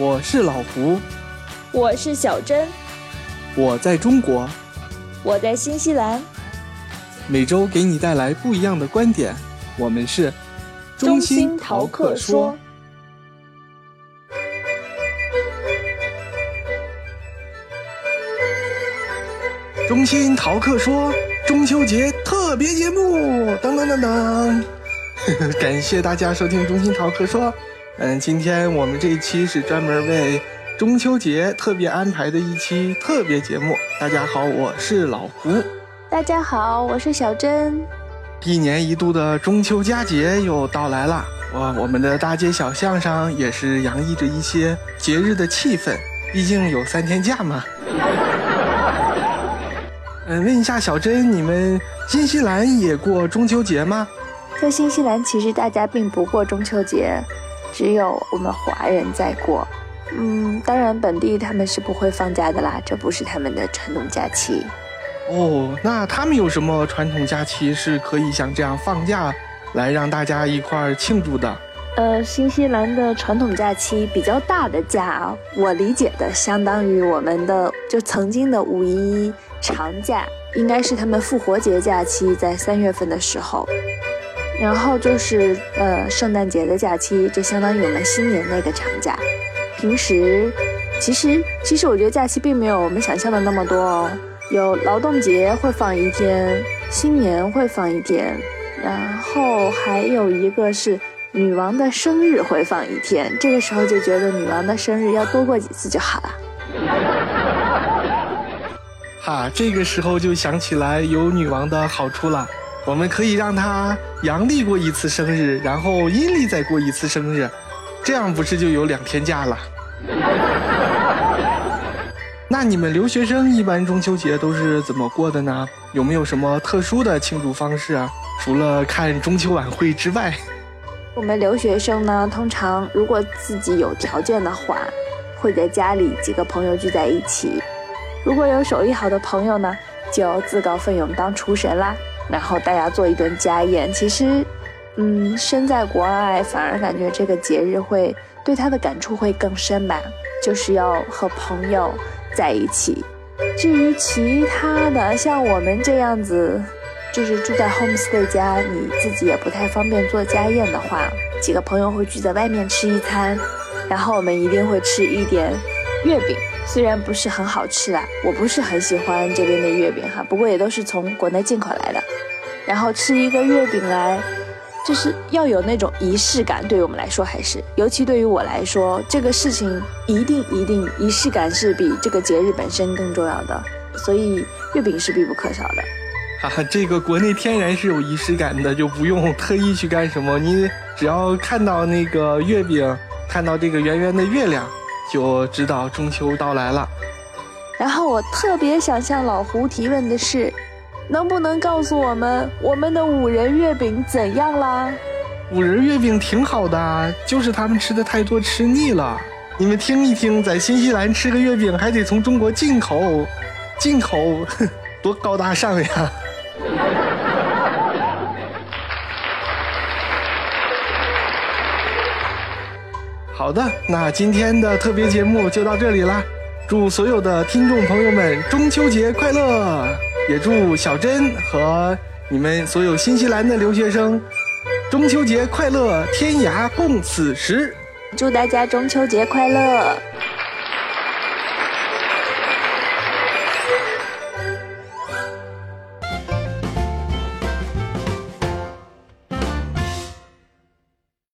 我是老胡，我是小珍，我在中国，我在新西兰，每周给你带来不一样的观点。我们是中心淘客说。中心淘客说中秋节特别节目，当当当当！感谢大家收听中心淘客说。嗯，今天我们这一期是专门为中秋节特别安排的一期特别节目。大家好，我是老胡。大家好，我是小珍。一年一度的中秋佳节又到来了，哇，我们的大街小巷上也是洋溢着一些节日的气氛。毕竟有三天假嘛。嗯，问一下小珍，你们新西兰也过中秋节吗？在新西兰，其实大家并不过中秋节。只有我们华人在过，嗯，当然本地他们是不会放假的啦，这不是他们的传统假期。哦，那他们有什么传统假期是可以像这样放假来让大家一块儿庆祝的？呃，新西兰的传统假期比较大的假啊，我理解的相当于我们的就曾经的五一长假，应该是他们复活节假期在三月份的时候。然后就是呃圣诞节的假期，就相当于我们新年那个长假。平时其实其实我觉得假期并没有我们想象的那么多哦。有劳动节会放一天，新年会放一天，然后还有一个是女王的生日会放一天。这个时候就觉得女王的生日要多过几次就好了。哈，这个时候就想起来有女王的好处了。我们可以让他阳历过一次生日，然后阴历再过一次生日，这样不是就有两天假了？那你们留学生一般中秋节都是怎么过的呢？有没有什么特殊的庆祝方式啊？除了看中秋晚会之外，我们留学生呢，通常如果自己有条件的话，会在家里几个朋友聚在一起；如果有手艺好的朋友呢，就自告奋勇当厨神啦。然后大家做一顿家宴，其实，嗯，身在国外反而感觉这个节日会对他的感触会更深吧，就是要和朋友在一起。至于其他的，像我们这样子，就是住在 homestay 家，你自己也不太方便做家宴的话，几个朋友会聚在外面吃一餐，然后我们一定会吃一点月饼。虽然不是很好吃啦，我不是很喜欢这边的月饼哈，不过也都是从国内进口来的。然后吃一个月饼来，就是要有那种仪式感，对于我们来说还是，尤其对于我来说，这个事情一定一定仪式感是比这个节日本身更重要的，所以月饼是必不可少的。哈哈，这个国内天然是有仪式感的，就不用特意去干什么，你只要看到那个月饼，看到这个圆圆的月亮。就知道中秋到来了。然后我特别想向老胡提问的是，能不能告诉我们我们的五仁月饼怎样啦？五仁月饼挺好的，就是他们吃的太多吃腻了。你们听一听，在新西兰吃个月饼还得从中国进口，进口，多高大上呀！好的，那今天的特别节目就到这里啦！祝所有的听众朋友们中秋节快乐，也祝小珍和你们所有新西兰的留学生中秋节快乐，天涯共此时！祝大家中秋节快乐！